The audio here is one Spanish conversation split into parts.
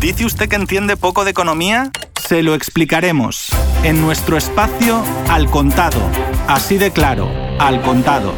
¿Dice usted que entiende poco de economía? Se lo explicaremos en nuestro espacio Al Contado. Así de claro, Al Contado.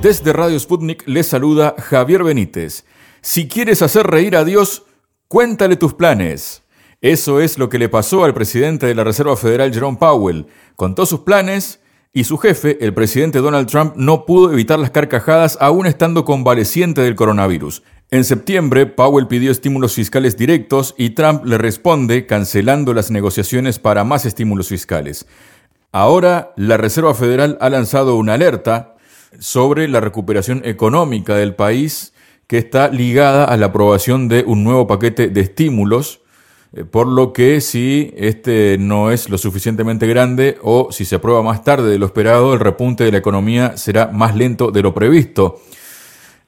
Desde Radio Sputnik les saluda Javier Benítez. Si quieres hacer reír a Dios, cuéntale tus planes. Eso es lo que le pasó al presidente de la Reserva Federal, Jerome Powell. Contó sus planes y su jefe, el presidente Donald Trump, no pudo evitar las carcajadas aún estando convaleciente del coronavirus. En septiembre, Powell pidió estímulos fiscales directos y Trump le responde cancelando las negociaciones para más estímulos fiscales. Ahora, la Reserva Federal ha lanzado una alerta sobre la recuperación económica del país que está ligada a la aprobación de un nuevo paquete de estímulos, eh, por lo que si este no es lo suficientemente grande o si se aprueba más tarde de lo esperado, el repunte de la economía será más lento de lo previsto.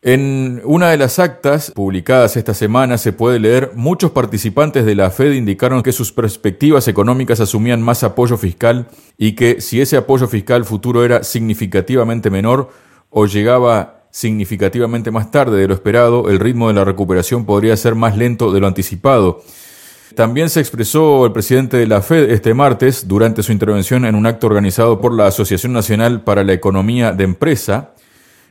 En una de las actas publicadas esta semana se puede leer, muchos participantes de la Fed indicaron que sus perspectivas económicas asumían más apoyo fiscal y que si ese apoyo fiscal futuro era significativamente menor o llegaba significativamente más tarde de lo esperado, el ritmo de la recuperación podría ser más lento de lo anticipado. También se expresó el presidente de la Fed este martes durante su intervención en un acto organizado por la Asociación Nacional para la Economía de Empresa,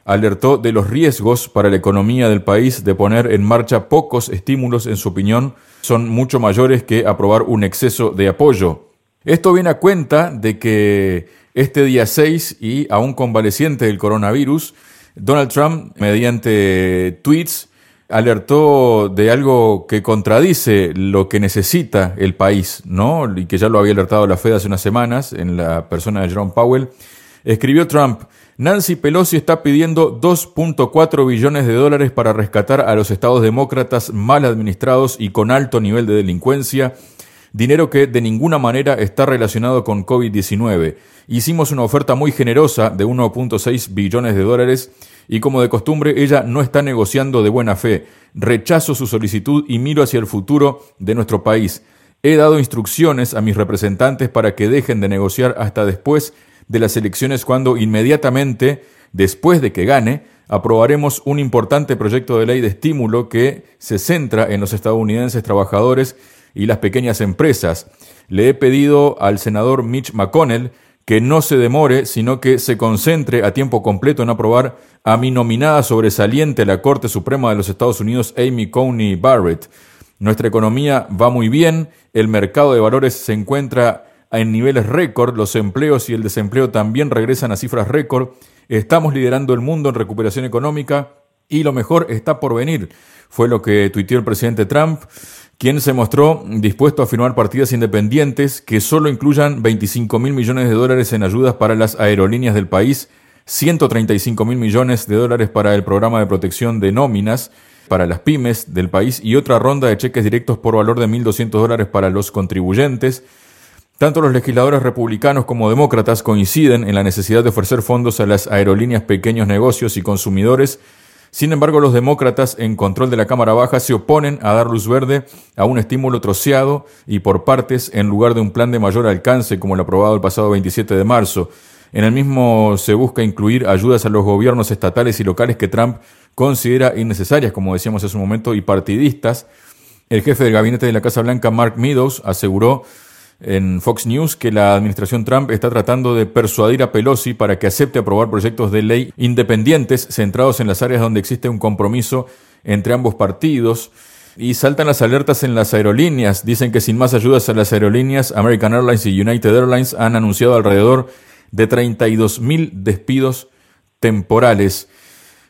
alertó de los riesgos para la economía del país de poner en marcha pocos estímulos, en su opinión, son mucho mayores que aprobar un exceso de apoyo. Esto viene a cuenta de que este día 6 y aún convaleciente del coronavirus, Donald Trump, mediante tweets, alertó de algo que contradice lo que necesita el país, ¿no? Y que ya lo había alertado la Fed hace unas semanas en la persona de Jerome Powell. Escribió Trump, Nancy Pelosi está pidiendo 2.4 billones de dólares para rescatar a los estados demócratas mal administrados y con alto nivel de delincuencia, dinero que de ninguna manera está relacionado con COVID-19. Hicimos una oferta muy generosa de 1.6 billones de dólares y como de costumbre ella no está negociando de buena fe. Rechazo su solicitud y miro hacia el futuro de nuestro país. He dado instrucciones a mis representantes para que dejen de negociar hasta después de las elecciones cuando inmediatamente, después de que gane, aprobaremos un importante proyecto de ley de estímulo que se centra en los estadounidenses trabajadores y las pequeñas empresas. Le he pedido al senador Mitch McConnell que no se demore, sino que se concentre a tiempo completo en aprobar a mi nominada sobresaliente a la Corte Suprema de los Estados Unidos, Amy Coney Barrett. Nuestra economía va muy bien, el mercado de valores se encuentra en niveles récord, los empleos y el desempleo también regresan a cifras récord, estamos liderando el mundo en recuperación económica y lo mejor está por venir, fue lo que tuiteó el presidente Trump, quien se mostró dispuesto a firmar partidas independientes que solo incluyan 25 mil millones de dólares en ayudas para las aerolíneas del país, 135 mil millones de dólares para el programa de protección de nóminas, para las pymes del país y otra ronda de cheques directos por valor de 1.200 dólares para los contribuyentes. Tanto los legisladores republicanos como demócratas coinciden en la necesidad de ofrecer fondos a las aerolíneas, pequeños negocios y consumidores. Sin embargo, los demócratas en control de la Cámara Baja se oponen a dar luz verde a un estímulo troceado y por partes en lugar de un plan de mayor alcance como el aprobado el pasado 27 de marzo. En el mismo se busca incluir ayudas a los gobiernos estatales y locales que Trump considera innecesarias, como decíamos hace un momento, y partidistas. El jefe del gabinete de la Casa Blanca, Mark Meadows, aseguró en Fox News que la administración Trump está tratando de persuadir a Pelosi para que acepte aprobar proyectos de ley independientes centrados en las áreas donde existe un compromiso entre ambos partidos. Y saltan las alertas en las aerolíneas. Dicen que sin más ayudas a las aerolíneas, American Airlines y United Airlines han anunciado alrededor de 32 mil despidos temporales.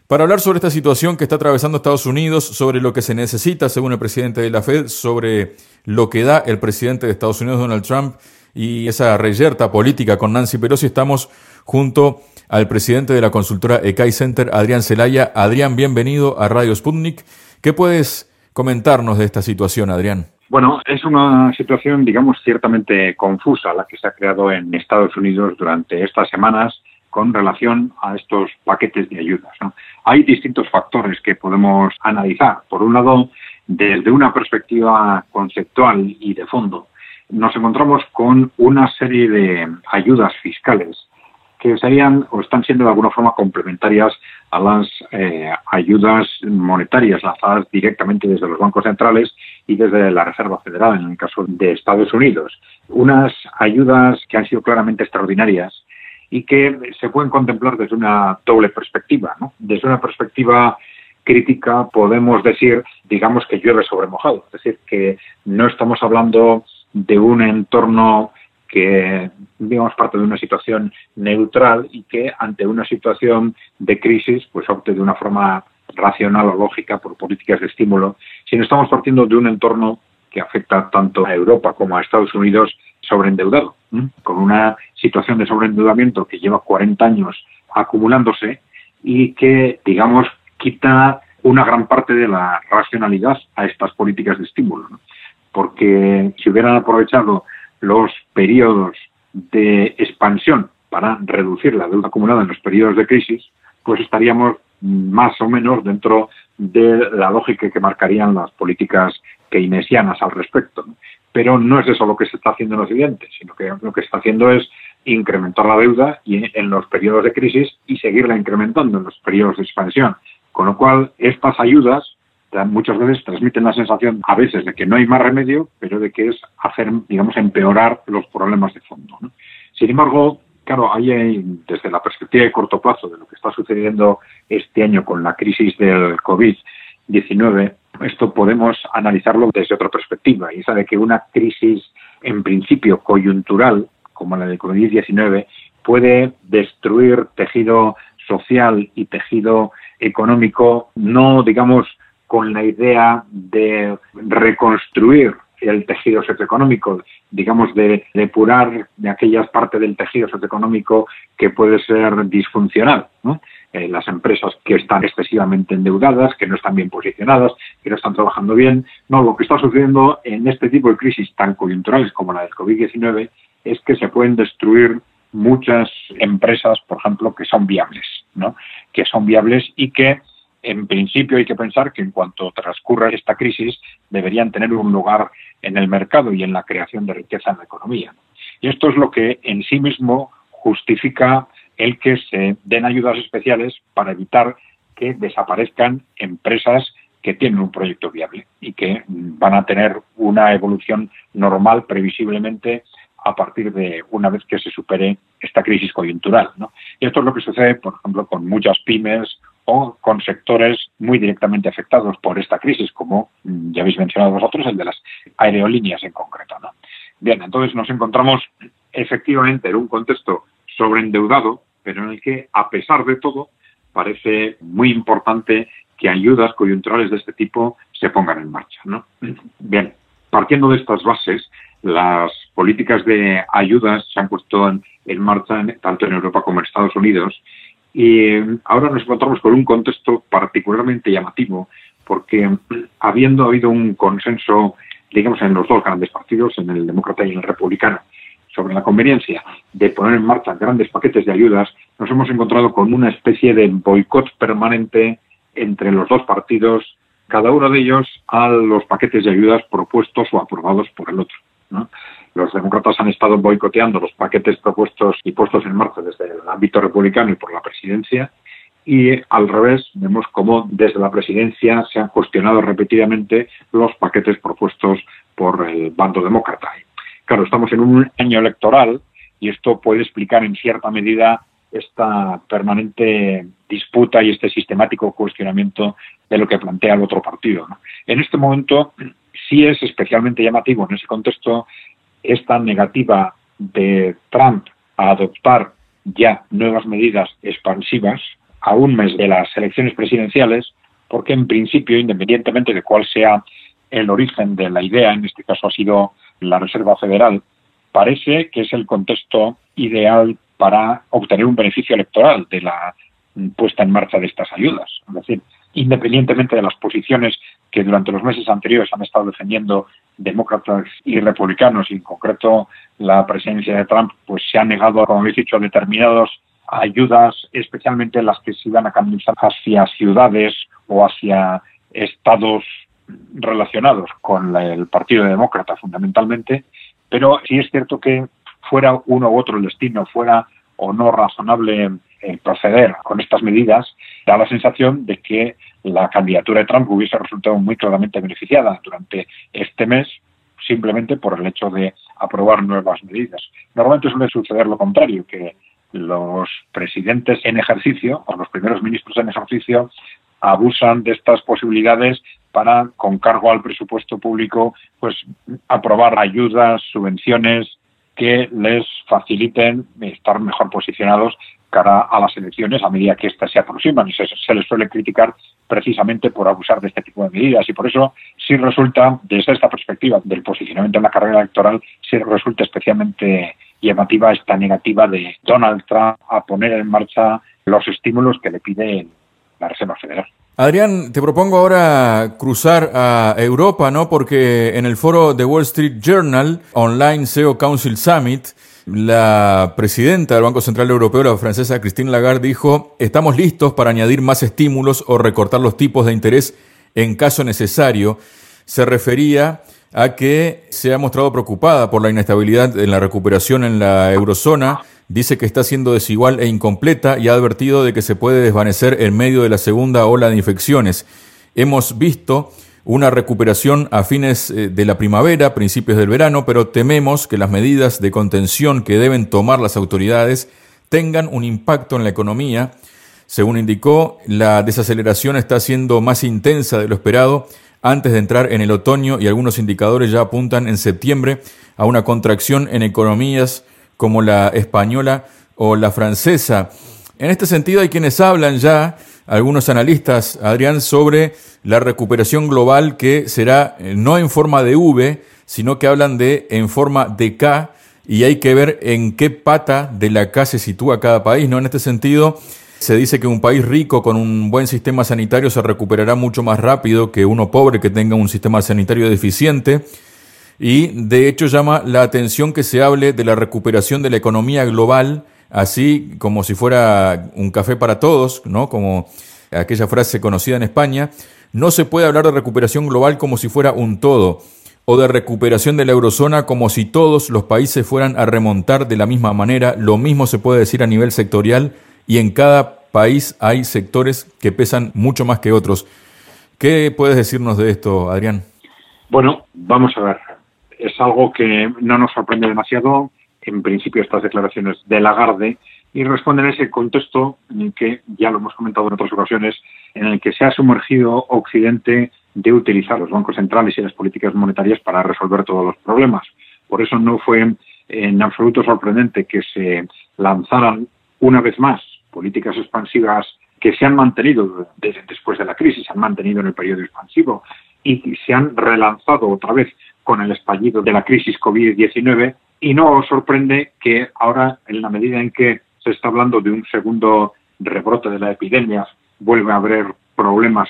Para hablar sobre esta situación que está atravesando Estados Unidos, sobre lo que se necesita, según el presidente de la Fed, sobre lo que da el presidente de Estados Unidos, Donald Trump, y esa reyerta política con Nancy Pelosi, estamos junto al presidente de la consultora ECAI Center, Adrián Zelaya. Adrián, bienvenido a Radio Sputnik. ¿Qué puedes comentarnos de esta situación, Adrián? Bueno, es una situación, digamos, ciertamente confusa la que se ha creado en Estados Unidos durante estas semanas con relación a estos paquetes de ayudas. Hay distintos factores que podemos analizar. Por un lado, desde una perspectiva conceptual y de fondo, nos encontramos con una serie de ayudas fiscales que serían o están siendo de alguna forma complementarias a las eh, ayudas monetarias lanzadas directamente desde los bancos centrales y desde la Reserva Federal, en el caso de Estados Unidos. Unas ayudas que han sido claramente extraordinarias y que se pueden contemplar desde una doble perspectiva. Desde una perspectiva crítica podemos decir, digamos, que llueve sobre mojado, es decir, que no estamos hablando de un entorno que digamos parte de una situación neutral y que ante una situación de crisis pues opte de una forma racional o lógica por políticas de estímulo, sino estamos partiendo de un entorno que afecta tanto a Europa como a Estados Unidos sobreendeudado, con una situación de sobreendeudamiento que lleva 40 años acumulándose y que, digamos, quita una gran parte de la racionalidad a estas políticas de estímulo. Porque si hubieran aprovechado los periodos de expansión para reducir la deuda acumulada en los periodos de crisis, pues estaríamos más o menos dentro de la lógica que marcarían las políticas keynesianas al respecto. Pero no es eso lo que se está haciendo en Occidente, sino que lo que está haciendo es incrementar la deuda y en los periodos de crisis y seguirla incrementando en los periodos de expansión. Con lo cual, estas ayudas muchas veces transmiten la sensación a veces de que no hay más remedio, pero de que es hacer, digamos, empeorar los problemas de fondo. Sin embargo, claro, hay desde la perspectiva de corto plazo de lo que está sucediendo este año con la crisis del COVID-19, esto podemos analizarlo desde otra perspectiva, y esa de que una crisis en principio coyuntural, como la del COVID-19, puede destruir tejido social y tejido económico, no, digamos, con la idea de reconstruir el tejido socioeconómico, digamos, de depurar de aquellas partes del tejido socioeconómico que puede ser disfuncional. Eh, las empresas que están excesivamente endeudadas, que no están bien posicionadas, que no están trabajando bien. No, lo que está sucediendo en este tipo de crisis tan coyunturales como la del COVID-19 es que se pueden destruir muchas empresas, por ejemplo, que son viables, ¿no? que son viables y que en principio hay que pensar que en cuanto transcurra esta crisis deberían tener un lugar en el mercado y en la creación de riqueza en la economía. Y esto es lo que en sí mismo justifica el que se den ayudas especiales para evitar que desaparezcan empresas que tienen un proyecto viable y que van a tener una evolución normal previsiblemente a partir de una vez que se supere esta crisis coyuntural. Y esto es lo que sucede, por ejemplo, con muchas pymes o con sectores muy directamente afectados por esta crisis, como mm, ya habéis mencionado vosotros, el de las aerolíneas en concreto. Bien, entonces nos encontramos efectivamente en un contexto sobreendeudado, pero en el que, a pesar de todo, parece muy importante que ayudas coyunturales de este tipo se pongan en marcha. ¿no? Bien, partiendo de estas bases, las políticas de ayudas se han puesto en, en marcha tanto en Europa como en Estados Unidos y ahora nos encontramos con un contexto particularmente llamativo, porque habiendo habido un consenso, digamos, en los dos grandes partidos, en el demócrata y en el republicano, sobre la conveniencia de poner en marcha grandes paquetes de ayudas, nos hemos encontrado con una especie de boicot permanente entre los dos partidos, cada uno de ellos a los paquetes de ayudas propuestos o aprobados por el otro. Los demócratas han estado boicoteando los paquetes propuestos y puestos en marcha desde el ámbito republicano y por la presidencia. Y al revés, vemos cómo desde la presidencia se han cuestionado repetidamente los paquetes propuestos por el bando demócrata. Claro, estamos en un año electoral y esto puede explicar en cierta medida esta permanente disputa y este sistemático cuestionamiento de lo que plantea el otro partido. En este momento sí es especialmente llamativo en ese contexto esta negativa de Trump a adoptar ya nuevas medidas expansivas a un mes de las elecciones presidenciales, porque en principio, independientemente de cuál sea el origen de la idea, en este caso ha sido la Reserva Federal, parece que es el contexto ideal para obtener un beneficio electoral de la puesta en marcha de estas ayudas. Es decir, independientemente de las posiciones que durante los meses anteriores han estado defendiendo demócratas y republicanos, y en concreto la presidencia de Trump, pues se ha negado, como habéis dicho, a determinadas ayudas, especialmente las que se iban a canalizar hacia ciudades o hacia estados relacionados con el Partido Demócrata fundamentalmente, pero sí es cierto que fuera uno u otro el destino, fuera o no razonable el proceder con estas medidas da la sensación de que la candidatura de Trump hubiese resultado muy claramente beneficiada durante este mes simplemente por el hecho de aprobar nuevas medidas. Normalmente suele suceder lo contrario, que los presidentes en ejercicio o los primeros ministros en ejercicio abusan de estas posibilidades para, con cargo al presupuesto público, pues aprobar ayudas, subvenciones que les faciliten estar mejor posicionados cara a las elecciones a medida que éstas se aproximan y se, se, les suele criticar precisamente por abusar de este tipo de medidas y por eso sí resulta desde esta perspectiva del posicionamiento en la carrera electoral sí resulta especialmente llamativa esta negativa de Donald Trump a poner en marcha los estímulos que le pide la Reserva Federal. Adrián, te propongo ahora cruzar a Europa, ¿no? Porque en el foro de Wall Street Journal, Online SEO Council Summit, la presidenta del Banco Central Europeo, la francesa Christine Lagarde, dijo, estamos listos para añadir más estímulos o recortar los tipos de interés en caso necesario. Se refería a que se ha mostrado preocupada por la inestabilidad en la recuperación en la eurozona dice que está siendo desigual e incompleta y ha advertido de que se puede desvanecer en medio de la segunda ola de infecciones. Hemos visto una recuperación a fines eh, de la primavera, principios del verano, pero tememos que las medidas de contención que deben tomar las autoridades tengan un impacto en la economía. Según indicó, la desaceleración está siendo más intensa de lo esperado antes de entrar en el otoño y algunos indicadores ya apuntan en septiembre a una contracción en economías como la española o la francesa. En este sentido hay quienes hablan ya, algunos analistas, Adrián, sobre la recuperación global que será eh, no en forma de V, sino que hablan de en forma de K, y hay que ver en qué pata de la K se sitúa cada país. ¿no? En este sentido, se dice que un país rico con un buen sistema sanitario se recuperará mucho más rápido que uno pobre que tenga un sistema sanitario deficiente y de hecho llama la atención que se hable de la recuperación de la economía global, así como si fuera un café para todos, ¿no? Como aquella frase conocida en España, no se puede hablar de recuperación global como si fuera un todo, o de recuperación de la eurozona como si todos los países fueran a remontar de la misma manera, lo mismo se puede decir a nivel sectorial, y en cada país hay sectores que pesan mucho más que otros. ¿Qué puedes decirnos de esto, Adrián? Bueno, vamos a ver es algo que no nos sorprende demasiado, en principio, estas declaraciones de Lagarde, y responden a ese contexto en el que, ya lo hemos comentado en otras ocasiones, en el que se ha sumergido Occidente de utilizar los bancos centrales y las políticas monetarias para resolver todos los problemas. Por eso no fue en absoluto sorprendente que se lanzaran una vez más políticas expansivas que se han mantenido desde después de la crisis, se han mantenido en el periodo expansivo y se han relanzado otra vez con el estallido de la crisis COVID-19 y no os sorprende que ahora, en la medida en que se está hablando de un segundo rebrote de la epidemia, vuelve a haber problemas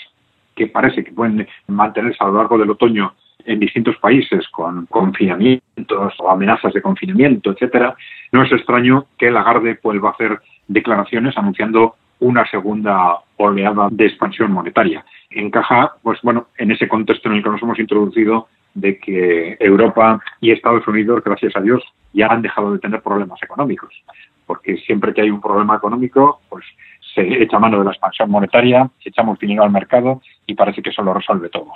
que parece que pueden mantenerse a lo largo del otoño en distintos países con confinamientos o amenazas de confinamiento, etcétera, no es extraño que Lagarde vuelva a hacer declaraciones anunciando una segunda oleada de expansión monetaria. Encaja, pues bueno, en ese contexto en el que nos hemos introducido de que Europa y Estados Unidos, gracias a Dios, ya han dejado de tener problemas económicos, porque siempre que hay un problema económico, pues se echa mano de la expansión monetaria, echamos dinero al mercado y parece que eso lo resuelve todo.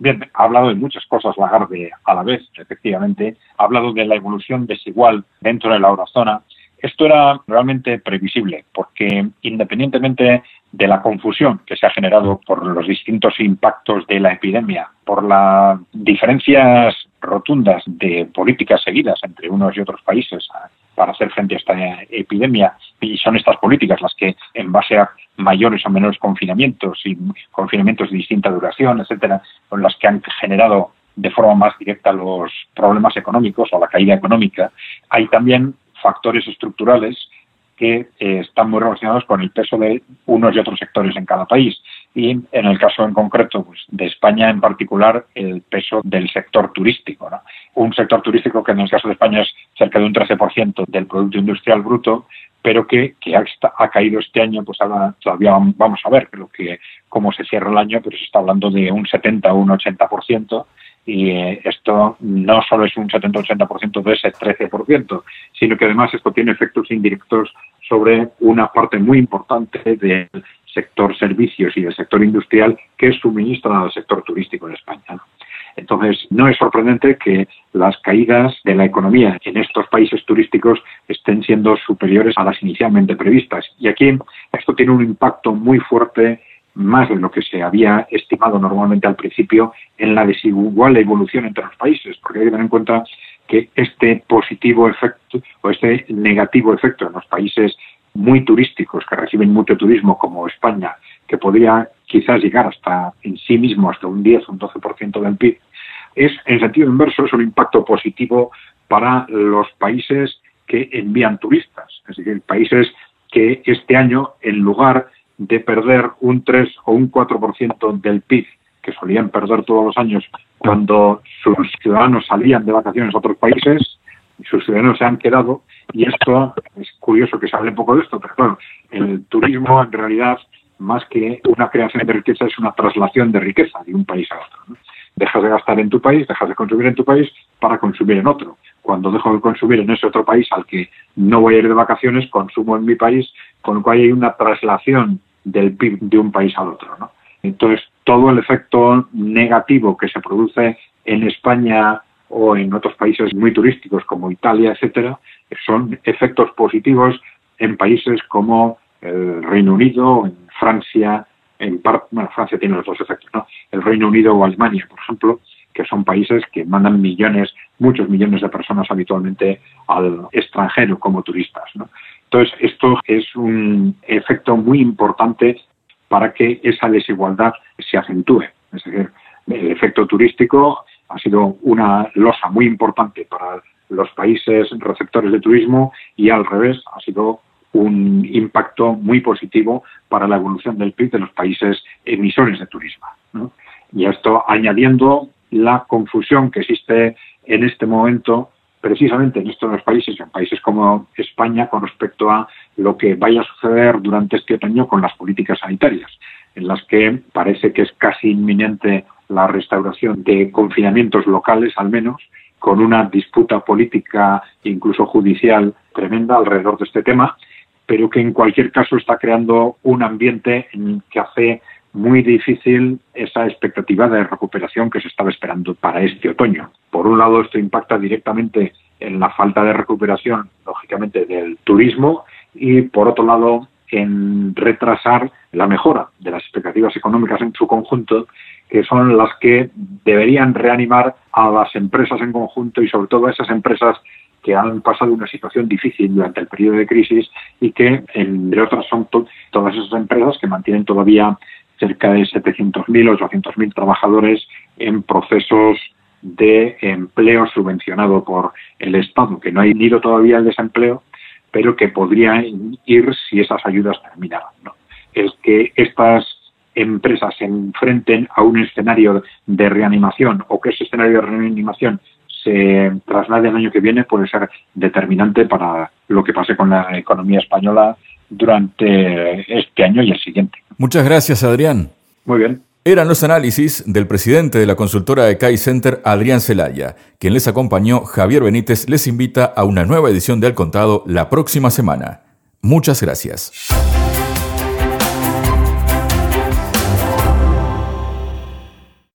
Bien, ha hablado de muchas cosas Lagarde a la vez, efectivamente, ha hablado de la evolución desigual dentro de la eurozona. Esto era realmente previsible, porque independientemente de la confusión que se ha generado por los distintos impactos de la epidemia, por las diferencias rotundas de políticas seguidas entre unos y otros países para hacer frente a esta epidemia y son estas políticas las que en base a mayores o menores confinamientos y confinamientos de distinta duración, etcétera, son las que han generado de forma más directa los problemas económicos o la caída económica. Hay también factores estructurales que eh, están muy relacionados con el peso de unos y otros sectores en cada país. Y en el caso en concreto pues, de España en particular, el peso del sector turístico. Un sector turístico que en el caso de España es cerca de un 13% del Producto Industrial Bruto, pero que, que ha, ha, caído este año, pues ahora todavía vamos a ver creo que cómo se cierra el año, pero se está hablando de un 70 o un 80%, Y eh, esto no solo es un 70-80% de ese 13%, sino que además esto tiene efectos indirectos sobre una parte muy importante del sector servicios y del sector industrial que suministran al sector turístico en España. Entonces, no es sorprendente que las caídas de la economía en estos países turísticos estén siendo superiores a las inicialmente previstas. Y aquí esto tiene un impacto muy fuerte más de lo que se había estimado normalmente al principio en la desigual evolución entre los países, porque hay que tener en cuenta que este positivo efecto o este negativo efecto en los países muy turísticos que reciben mucho turismo como España, que podría quizás llegar hasta en sí mismo hasta un 10 o un 12% del PIB, es en sentido inverso, es un impacto positivo para los países que envían turistas, es decir, países que este año, en lugar de perder un 3 o un 4% del PIB que solían perder todos los años cuando sus ciudadanos salían de vacaciones a otros países, sus ciudadanos se han quedado y esto es curioso que se hable poco de esto, pero bueno, el turismo en realidad más que una creación de riqueza es una traslación de riqueza de un país a otro. Dejas de gastar en tu país, dejas de consumir en tu país para consumir en otro. Cuando dejo de consumir en ese otro país al que no voy a ir de vacaciones, consumo en mi país, con lo cual hay una traslación del PIB de un país al otro. ¿no? Entonces, todo el efecto negativo que se produce en España o en otros países muy turísticos como Italia, etcétera, son efectos positivos en países como el Reino Unido, en Francia, en bueno, Francia tiene los dos efectos, ¿no? El Reino Unido o Alemania, por ejemplo, que son países que mandan millones, muchos millones de personas habitualmente al extranjero como turistas, ¿no? Entonces, esto es un efecto muy importante para que esa desigualdad se acentúe. Es decir, el efecto turístico ha sido una losa muy importante para los países receptores de turismo y al revés ha sido un impacto muy positivo para la evolución del PIB de los países emisores de turismo. Y esto añadiendo la confusión que existe en este momento precisamente en estos países, en países como España, con respecto a lo que vaya a suceder durante este otoño con las políticas sanitarias, en las que parece que es casi inminente la restauración de confinamientos locales, al menos, con una disputa política e incluso judicial tremenda alrededor de este tema, pero que en cualquier caso está creando un ambiente que hace muy difícil esa expectativa de recuperación que se estaba esperando para este otoño. Por un lado, esto impacta directamente en la falta de recuperación, lógicamente, del turismo y, por otro lado, en retrasar la mejora de las expectativas económicas en su conjunto, que son las que deberían reanimar a las empresas en conjunto y sobre todo a esas empresas que han pasado una situación difícil durante el periodo de crisis y que, entre otras, son todas esas empresas que mantienen todavía cerca de 700.000 o 800.000 trabajadores en procesos de empleo subvencionado por el Estado, que no ha ido todavía el desempleo, pero que podría ir si esas ayudas terminaran. El que estas empresas se enfrenten a un escenario de reanimación o que ese escenario de reanimación se traslade el año que viene puede ser determinante para lo que pase con la economía española durante este año y el siguiente. Muchas gracias, Adrián. Muy bien. Eran los análisis del presidente de la consultora de CAI Center, Adrián Celaya. Quien les acompañó, Javier Benítez, les invita a una nueva edición de Al Contado la próxima semana. Muchas gracias.